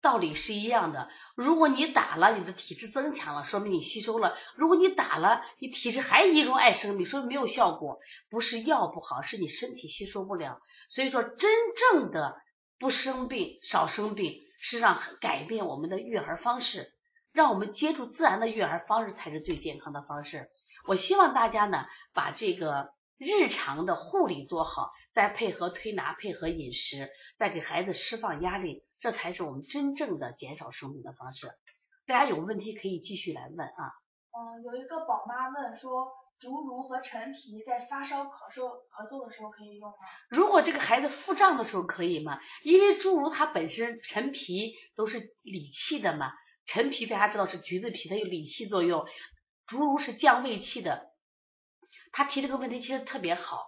S1: 道理是一样的。如果你打了，你的体质增强了，说明你吸收了；如果你打了，你体质还一种爱生病，说明没有效果。不是药不好，是你身体吸收不了。所以说，真正的不生病、少生病，是让改变我们的育儿方式。让我们接触自然的育儿方式才是最健康的方式。我希望大家呢，把这个日常的护理做好，再配合推拿、配合饮食，再给孩子释放压力，这才是我们真正的减少生病的方式。大家有问题可以继续来问啊。
S2: 嗯，有一个宝妈问说，竹茹和陈皮在发烧、咳嗽、咳嗽的时候可以用吗？
S1: 如果这个孩子腹胀的时候可以吗？因为竹茹它本身陈皮都是理气的嘛。陈皮大家知道是橘子皮，它有理气作用；竹茹是降胃气的。他提这个问题其实特别好。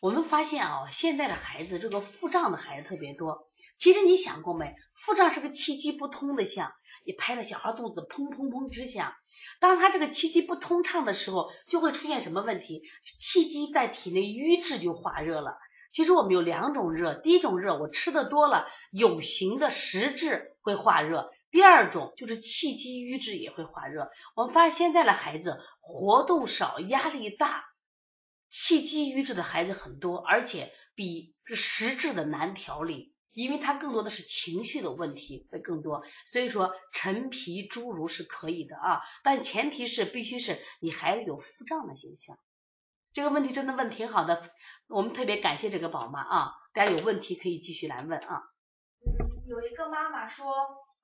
S1: 我们发现啊，现在的孩子这个腹胀的孩子特别多。其实你想过没？腹胀是个气机不通的象，你拍着小孩肚子砰砰砰直响。当他这个气机不通畅的时候，就会出现什么问题？气机在体内瘀滞就化热了。其实我们有两种热，第一种热我吃的多了，有形的实质会化热。第二种就是气机瘀滞也会化热。我们发现现在的孩子活动少、压力大，气机瘀滞的孩子很多，而且比是实质的难调理。因为他更多的是情绪的问题会更多，所以说陈皮侏儒是可以的啊，但前提是必须是你孩子有腹胀的现象。这个问题真的问挺好的，我们特别感谢这个宝妈啊，大家有问题可以继续来问啊。
S2: 有一个妈妈说，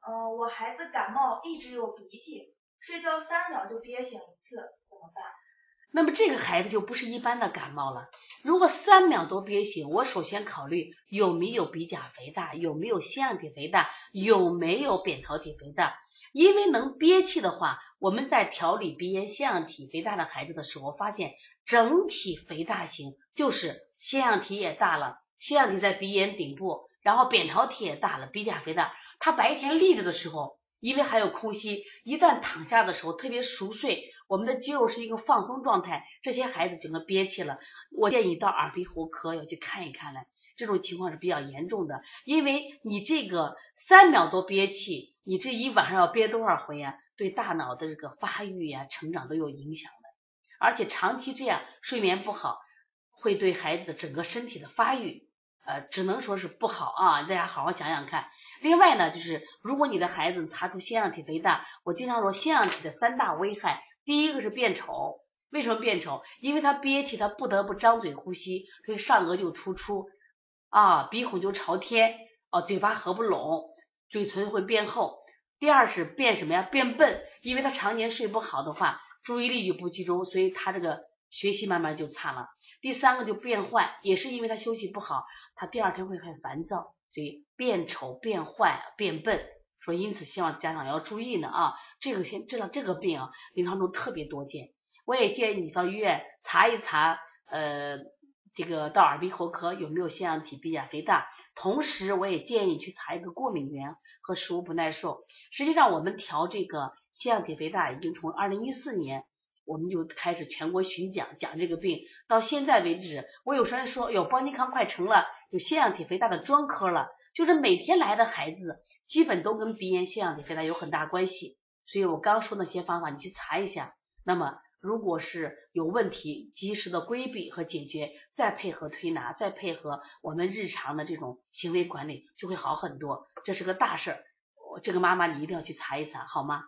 S2: 呃，我孩子感冒一直有鼻涕，睡觉三秒就憋醒一次，怎么办？
S1: 那么这个孩子就不是一般的感冒了。如果三秒都憋醒，我首先考虑有没有鼻甲肥大，有没有腺样体肥大，有没有扁桃体肥大。因为能憋气的话，我们在调理鼻炎腺样体肥大的孩子的时候，发现整体肥大型就是腺样体也大了，腺样体在鼻炎顶部，然后扁桃体也大了，鼻甲肥大。他白天立着的时候，因为还有空隙，一旦躺下的时候特别熟睡。我们的肌肉是一个放松状态，这些孩子整个憋气了，我建议到耳鼻喉科要去看一看了。这种情况是比较严重的，因为你这个三秒多憋气，你这一晚上要憋多少回呀？对大脑的这个发育呀、成长都有影响的。而且长期这样睡眠不好，会对孩子的整个身体的发育，呃，只能说是不好啊。大家好好想想看。另外呢，就是如果你的孩子查出腺样体肥大，我经常说腺样体的三大危害。第一个是变丑，为什么变丑？因为他憋气，他不得不张嘴呼吸，所以上颚就突出啊，鼻孔就朝天，哦，嘴巴合不拢，嘴唇会变厚。第二是变什么呀？变笨，因为他常年睡不好的话，注意力就不集中，所以他这个学习慢慢就差了。第三个就变坏，也是因为他休息不好，他第二天会很烦躁，所以变丑、变坏、变笨。说因此希望家长要注意呢啊，这个先知道这个病啊，临床中特别多见。我也建议你到医院查一查，呃，这个到耳鼻喉科有没有腺样体鼻甲肥大。同时，我也建议去查一个过敏源和食物不耐受。实际上，我们调这个腺样体肥大已经从二零一四年我们就开始全国巡讲讲这个病，到现在为止，我有时候说，哟，邦尼康快成了有腺样体肥大的专科了。就是每天来的孩子，基本都跟鼻炎、腺样体肥大有很大关系，所以我刚说那些方法，你去查一下。那么，如果是有问题，及时的规避和解决，再配合推拿，再配合我们日常的这种行为管理，就会好很多。这是个大事儿，这个妈妈你一定要去查一查，好吗？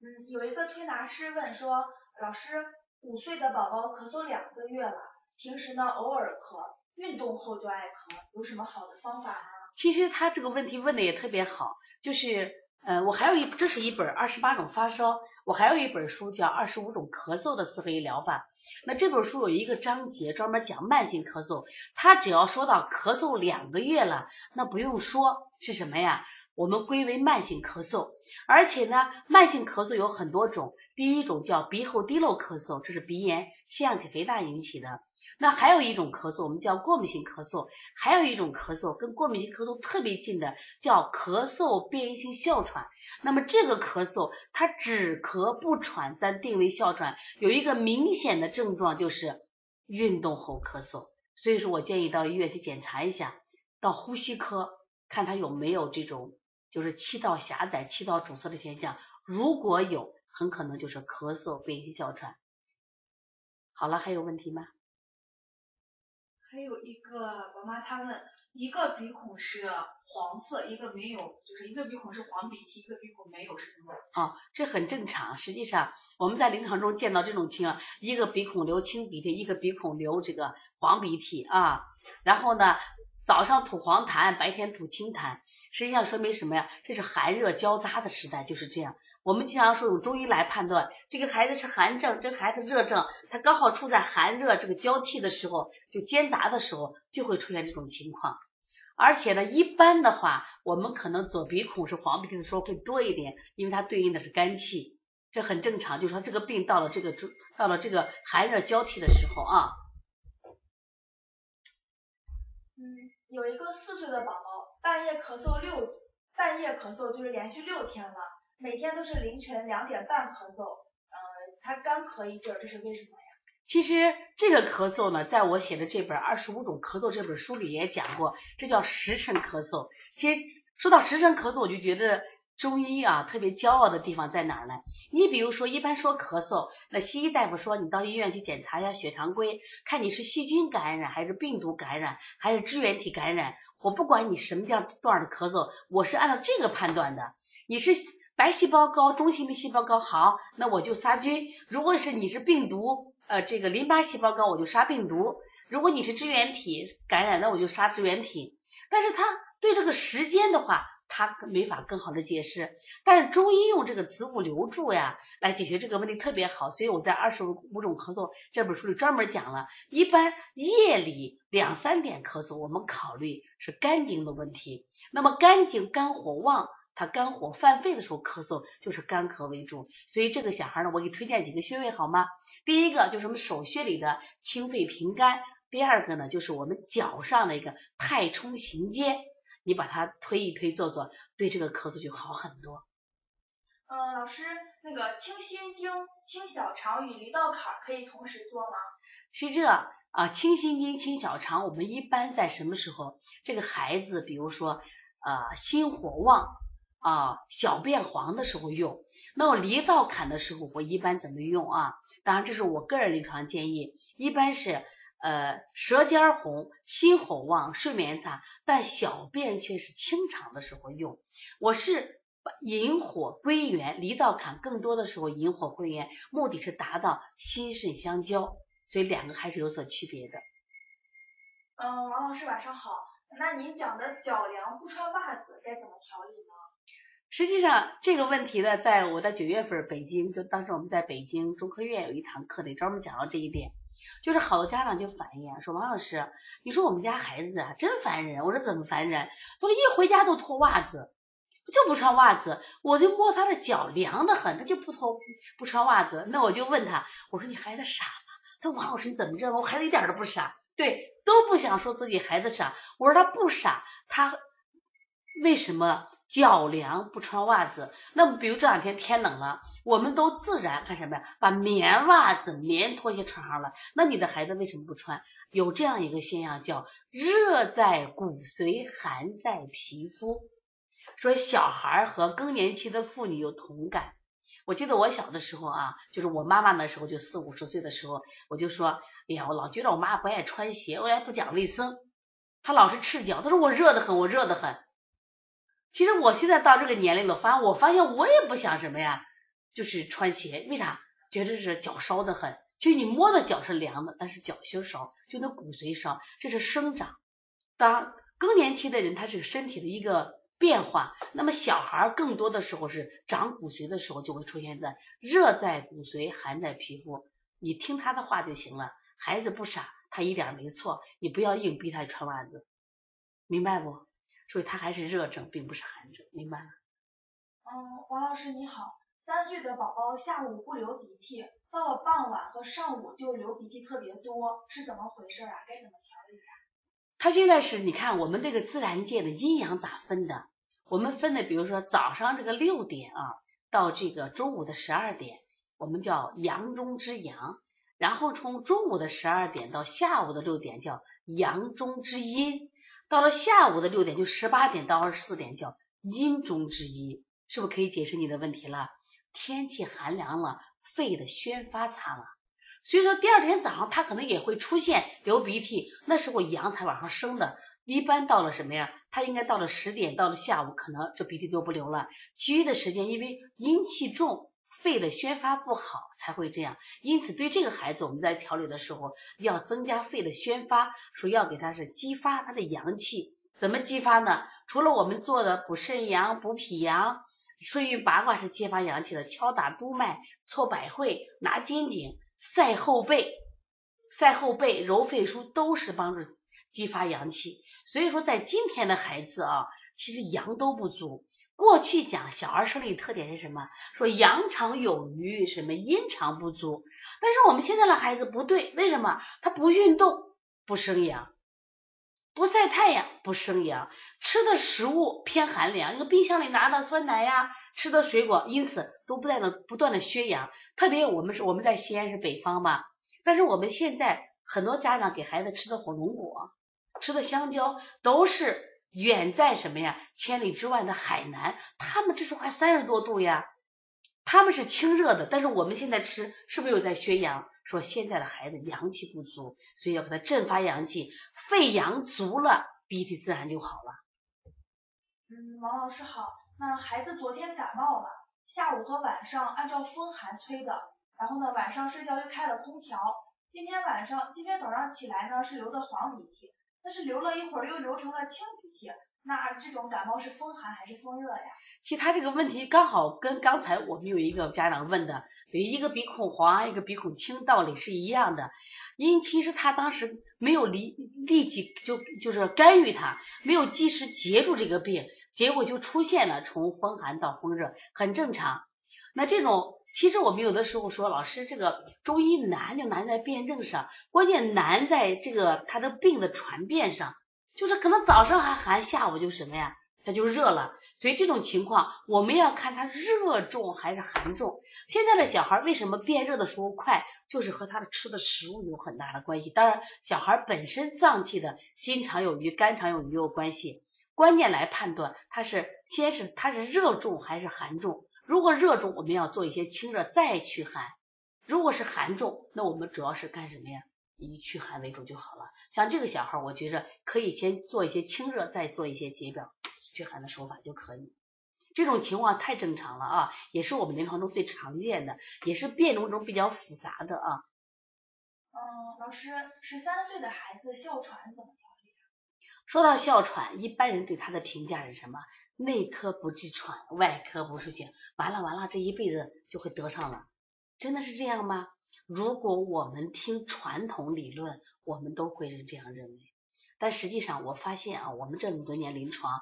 S2: 嗯，有一个推拿师问说，老师，五岁的宝宝咳嗽两个月了，平时呢偶尔咳。运动后就爱咳，有什么好的方法吗？
S1: 其实他这个问题问的也特别好，就是呃，我还有一，这是一本二十八种发烧，我还有一本书叫二十五种咳嗽的四合一疗法。那这本书有一个章节专门讲慢性咳嗽，他只要说到咳嗽两个月了，那不用说是什么呀？我们归为慢性咳嗽，而且呢，慢性咳嗽有很多种，第一种叫鼻后滴漏咳嗽，这是鼻炎、腺样体肥大引起的。那还有一种咳嗽，我们叫过敏性咳嗽，还有一种咳嗽跟过敏性咳嗽特别近的，叫咳嗽变异性哮喘。那么这个咳嗽它只咳不喘，咱定为哮喘，有一个明显的症状就是运动后咳嗽。所以说我建议到医院去检查一下，到呼吸科看他有没有这种就是气道狭窄、气道阻塞的现象，如果有，很可能就是咳嗽变异性哮喘。好了，还有问题吗？
S3: 还有一个宝妈，她问，一个鼻孔是黄色，一个没有，就是一个鼻孔是黄鼻涕，一个鼻孔没有，是什么？
S1: 哦，这很正常。实际上我们在临床中见到这种情况，一个鼻孔流清鼻涕，一个鼻孔流这个黄鼻涕啊。然后呢，早上吐黄痰，白天吐清痰，实际上说明什么呀？这是寒热交杂的时代，就是这样。我们经常说用中医来判断，这个孩子是寒症，这孩子热症，他刚好处在寒热这个交替的时候，就兼杂的时候，就会出现这种情况。而且呢，一般的话，我们可能左鼻孔是黄鼻涕的时候会多一点，因为它对应的是肝气，这很正常。就是说这个病到了这个中，到了这个寒热交替的时候啊。
S2: 嗯，有一个四岁的宝宝，半夜咳嗽六，半夜咳嗽就是连续六天了。每天都是凌晨两点半咳嗽，呃，他干咳一阵，这是为什么呀？
S1: 其实这个咳嗽呢，在我写的这本《二十五种咳嗽》这本书里也讲过，这叫时辰咳嗽。其实说到时辰咳嗽，我就觉得中医啊特别骄傲的地方在哪儿呢？你比如说，一般说咳嗽，那西医大夫说你到医院去检查一下血常规，看你是细菌感染还是病毒感染还是支原体感染。我不管你什么样段的咳嗽，我是按照这个判断的。你是白细胞高、中性粒细胞高，好，那我就杀菌。如果是你是病毒，呃，这个淋巴细胞高，我就杀病毒。如果你是支原体感染，那我就杀支原体。但是他对这个时间的话。他没法更好的解释，但是中医用这个子午流注呀来解决这个问题特别好，所以我在《二十五种咳嗽》这本书里专门讲了，一般夜里两三点咳嗽，我们考虑是肝经的问题。那么肝经肝火旺，他肝火犯肺的时候咳嗽就是干咳为主，所以这个小孩呢，我给推荐几个穴位好吗？第一个就是我们手穴里的清肺平肝，第二个呢就是我们脚上的一个太冲行间。你把它推一推做做，对这个咳嗽就好很多。
S2: 嗯，老师，那个清心经、清小肠与离道坎可以同时做吗？
S1: 是这啊，清心经、清小肠，我们一般在什么时候？这个孩子，比如说呃心火旺啊，小便黄的时候用。那我离道坎的时候，我一般怎么用啊？当然，这是我个人临床建议，一般是。呃，舌尖红，心火旺，睡眠差，但小便却是清长的时候用。我是引火归元，离道坎更多的时候引火归元，目的是达到心肾相交，所以两个还是有所区别的。
S2: 嗯，王老师晚上好，那您讲的脚凉不穿袜子该怎么调理呢？
S1: 实际上这个问题呢，在我在九月份北京，就当时我们在北京中科院有一堂课里专门讲到这一点。就是好多家长就反映说王老师，你说我们家孩子啊真烦人。我说怎么烦人？他说一回家都脱袜子，就不穿袜子。我就摸他的脚凉的很，他就不脱不穿袜子。那我就问他，我说你孩子傻吗？他说王老师你怎么知道？我孩子一点都不傻，对，都不想说自己孩子傻。我说他不傻，他为什么？脚凉不穿袜子，那么比如这两天天冷了，我们都自然干什么呀？把棉袜子、棉拖鞋穿上了。那你的孩子为什么不穿？有这样一个现象叫热在骨髓，寒在皮肤。说小孩和更年期的妇女有同感。我记得我小的时候啊，就是我妈妈那时候就四五十岁的时候，我就说，哎呀，我老觉得我妈不爱穿鞋，我也不讲卫生，她老是赤脚，她说我热得很，我热得很。其实我现在到这个年龄了，反正我发现我也不想什么呀，就是穿鞋，为啥？觉得是脚烧的很，就你摸的脚是凉的，但是脚心烧，就那骨髓烧，这是生长。当更年期的人，他是身体的一个变化。那么小孩更多的时候是长骨髓的时候，就会出现在热在骨髓，寒在皮肤。你听他的话就行了。孩子不傻，他一点没错，你不要硬逼他穿袜子，明白不？所以它还是热症，并不是寒症，明白吗？
S2: 嗯，王老师你好，三岁的宝宝下午不流鼻涕，到了傍晚和上午就流鼻涕特别多，是怎么回事啊？该怎么调理啊？
S1: 他现在是你看我们这个自然界的阴阳咋分的？我们分的，比如说早上这个六点啊，到这个中午的十二点，我们叫阳中之阳，然后从中午的十二点到下午的六点叫阳中之阴。到了下午的六点，就十八点到二十四点，叫阴中之阴，是不是可以解释你的问题了？天气寒凉了，肺的宣发差了，所以说第二天早上他可能也会出现流鼻涕，那时候阳才往上升的。一般到了什么呀？他应该到了十点，到了下午可能这鼻涕就不流了，其余的时间因为阴气重。肺的宣发不好才会这样，因此对这个孩子我们在调理的时候要增加肺的宣发，说要给他是激发他的阳气，怎么激发呢？除了我们做的补肾阳、补脾阳、春运八卦是激发阳气的，敲打督脉、搓百会、拿肩颈、晒后背、晒后背、揉肺腧都是帮助激发阳气。所以说，在今天的孩子啊。其实阳都不足。过去讲小儿生理特点是什么？说阳常有余，什么阴常不足。但是我们现在的孩子不对，为什么？他不运动不生阳，不晒太阳不生阳，吃的食物偏寒凉，一个冰箱里拿的酸奶呀，吃的水果，因此都不断的不断的缺氧。特别我们是我们在西安是北方嘛，但是我们现在很多家长给孩子吃的火龙果，吃的香蕉都是。远在什么呀？千里之外的海南，他们这时候还三十多度呀，他们是清热的，但是我们现在吃是不是又在宣扬？说现在的孩子阳气不足，所以要给他振发阳气，肺阳足了，鼻涕自然就好了。
S2: 嗯，王老师好。那孩子昨天感冒了，下午和晚上按照风寒催的，然后呢晚上睡觉又开了空调，今天晚上今天早上起来呢是流的黄鼻涕，但是流了一会儿又流成了清鼻涕，那这种感冒是风寒还是风热呀？
S1: 其实他这个问题刚好跟刚才我们有一个家长问的，有一个鼻孔黄，一个鼻孔青，道理是一样的。因为其实他当时没有立立即就就是干预他，没有及时截住这个病，结果就出现了从风寒到风热，很正常。那这种其实我们有的时候说，老师这个中医难就难在辩证上，关键难在这个他的病的传变上，就是可能早上还寒，下午就什么呀？他就热了，所以这种情况我们要看他热重还是寒重。现在的小孩为什么变热的时候快，就是和他的吃的食物有很大的关系。当然，小孩本身脏器的心肠有余、肝肠有余有关系。关键来判断他是先是他是热重还是寒重。如果热重，我们要做一些清热再驱寒；如果是寒重，那我们主要是干什么呀？以驱寒为主就好了。像这个小孩，我觉着可以先做一些清热，再做一些解表。驱寒的手法就可以，这种情况太正常了啊，也是我们临床中最常见的，也是辩证中比较复杂的啊。
S2: 嗯，老师，十三岁的孩子哮喘怎么调理？
S1: 说到哮喘，一般人对他的评价是什么？内科不治喘，外科不出血，完了完了，这一辈子就会得上了，真的是这样吗？如果我们听传统理论，我们都会是这样认为，但实际上我发现啊，我们这么多年临床。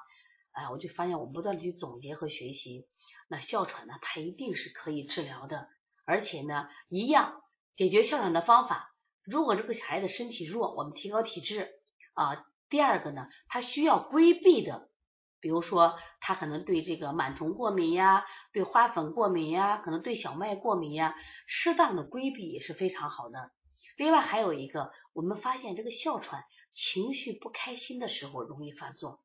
S1: 哎，我就发现我不断的去总结和学习，那哮喘呢，它一定是可以治疗的，而且呢，一样解决哮喘的方法。如果这个孩子身体弱，我们提高体质啊。第二个呢，他需要规避的，比如说他可能对这个螨虫过敏呀，对花粉过敏呀，可能对小麦过敏呀，适当的规避也是非常好的。另外还有一个，我们发现这个哮喘情绪不开心的时候容易发作。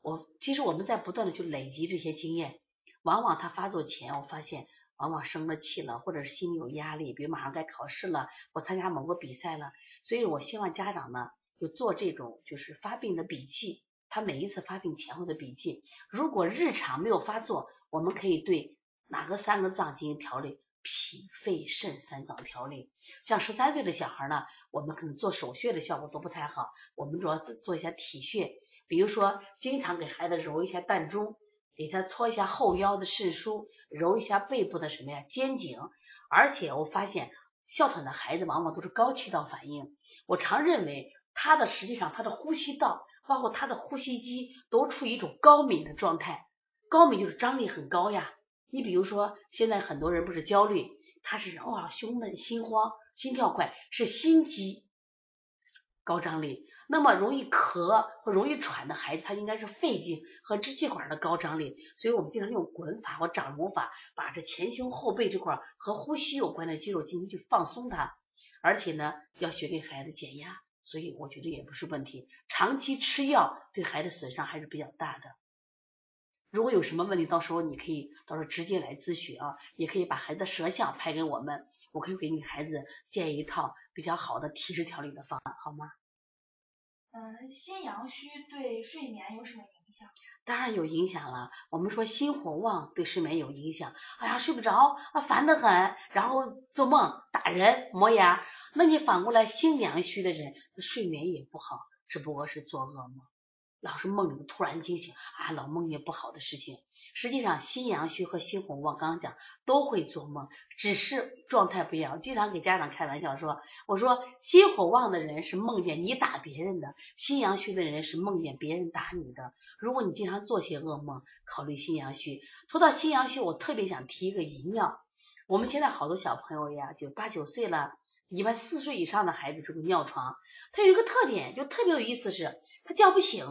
S1: 我其实我们在不断的去累积这些经验，往往他发作前，我发现往往生了气了，或者是心里有压力，比如马上该考试了，我参加某个比赛了，所以我希望家长呢就做这种就是发病的笔记，他每一次发病前后的笔记。如果日常没有发作，我们可以对哪个三个脏进行调理，脾肺肾三脏调理。像十三岁的小孩呢，我们可能做手穴的效果都不太好，我们主要做做一下体穴。比如说，经常给孩子揉一下膻中，给他搓一下后腰的肾腧，揉一下背部的什么呀肩颈。而且我发现，哮喘的孩子往往都是高气道反应。我常认为，他的实际上他的呼吸道，包括他的呼吸肌，都处于一种高敏的状态。高敏就是张力很高呀。你比如说，现在很多人不是焦虑，他是哇胸闷、心慌、心跳快，是心肌。高张力，那么容易咳或容易喘的孩子，他应该是肺经和支气管的高张力，所以我们经常用滚法或掌揉法，把这前胸后背这块和呼吸有关的肌肉进行去放松它，而且呢，要学给孩子减压，所以我觉得也不是问题。长期吃药对孩子损伤还是比较大的。如果有什么问题，到时候你可以到时候直接来咨询啊，也可以把孩子的舌象拍给我们，我可以给你孩子建一套。比较好的体质调理的方案，好吗？
S2: 嗯，心阳虚对睡眠有什么影响？
S1: 当然有影响了。我们说心火旺对睡眠有影响。哎呀，睡不着啊，烦得很，然后做梦打人磨牙。那你反过来心阳虚的人，睡眠也不好，只不过是做噩梦。老是梦里突然惊醒啊，老梦见不好的事情。实际上心阳虚和心火旺，刚刚讲都会做梦，只是状态不一样。经常给家长开玩笑说，我说心火旺的人是梦见你打别人的，心阳虚的人是梦见别人打你的。如果你经常做些噩梦，考虑心阳虚。说到心阳虚，我特别想提一个遗尿。我们现在好多小朋友呀，就八九岁了。一般四岁以上的孩子这个尿床，它有一个特点，就特别有意思，是他叫不醒。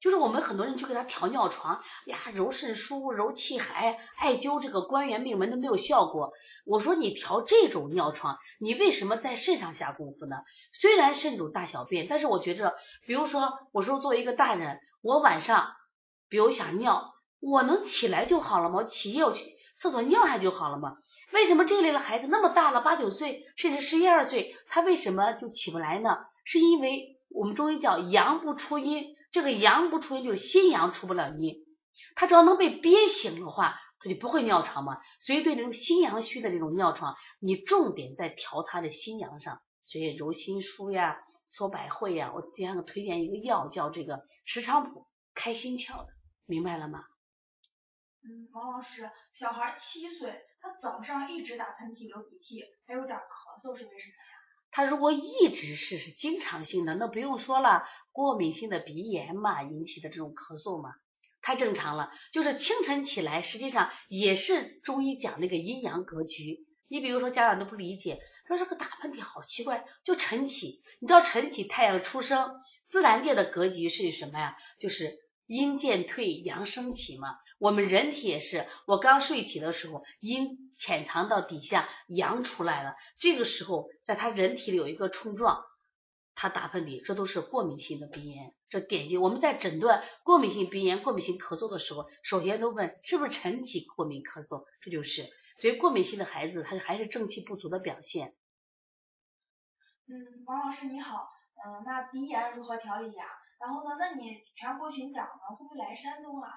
S1: 就是我们很多人去给他调尿床呀，揉肾腧、揉气海、艾灸这个关元命门都没有效果。我说你调这种尿床，你为什么在肾上下功夫呢？虽然肾主大小便，但是我觉着，比如说我说作为一个大人，我晚上比如想尿，我能起来就好了吗？我起夜我去厕所尿下就好了吗？为什么这类的孩子那么大了，八九岁甚至十一二岁，他为什么就起不来呢？是因为我们中医叫阳不出阴。这个阳不出阴，就是心阳出不了阴，他只要能被憋醒的话，他就不会尿床嘛。所以对这种心阳虚的这种尿床，你重点在调他的心阳上，所以揉心腧呀、搓百会呀。我经常推荐一个药，叫这个石菖蒲，开心窍的，明白了吗？
S2: 嗯，王老师，小孩七岁，他早上一直打喷嚏、流鼻涕，还有点咳嗽，是为什么呀？
S1: 他如果一直是是经常性的，那不用说了。过敏性的鼻炎嘛引起的这种咳嗽嘛，太正常了。就是清晨起来，实际上也是中医讲那个阴阳格局。你比如说家长都不理解，说这个打喷嚏好奇怪，就晨起。你知道晨起太阳出生，自然界的格局是什么呀？就是阴渐退，阳升起嘛。我们人体也是，我刚睡起的时候，阴潜藏到底下，阳出来了。这个时候，在他人体里有一个冲撞。他打喷嚏，这都是过敏性的鼻炎，这典型。我们在诊断过敏性鼻炎、过敏性咳嗽的时候，首先都问是不是晨起过敏咳嗽，这就是。所以过敏性的孩子，他还是正气不足的表现。
S2: 嗯，王老师你好，嗯，那鼻炎如何调理呀？然后呢？那你全国巡讲呢，会不会来山东啊？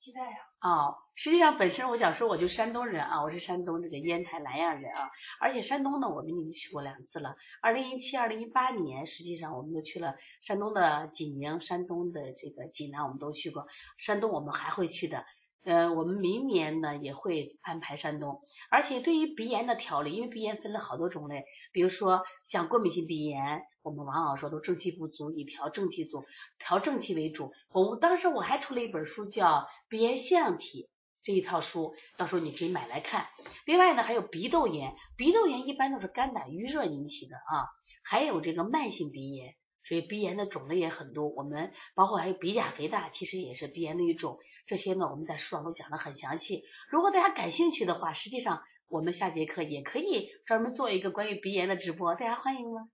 S2: 期待呀！
S1: 哦，实际上本身我想说，我就山东人啊，我是山东这个烟台南阳人啊。而且山东呢，我们已经去过两次了。二零一七、二零一八年，实际上我们都去了山东的济宁、山东的这个济南，我们都去过。山东我们还会去的。呃，我们明年呢也会安排山东，而且对于鼻炎的调理，因为鼻炎分了好多种类，比如说像过敏性鼻炎，我们往往说都正气不足，以调正气足，调正气为主。我们当时我还出了一本书叫《鼻炎腺样体》这一套书，到时候你可以买来看。另外呢，还有鼻窦炎，鼻窦炎一般都是肝胆郁热引起的啊，还有这个慢性鼻炎。所以鼻炎的种类也很多，我们包括还有鼻甲肥大，其实也是鼻炎的一种。这些呢，我们在书上都讲的很详细。如果大家感兴趣的话，实际上我们下节课也可以专门做一个关于鼻炎的直播，大家欢迎吗？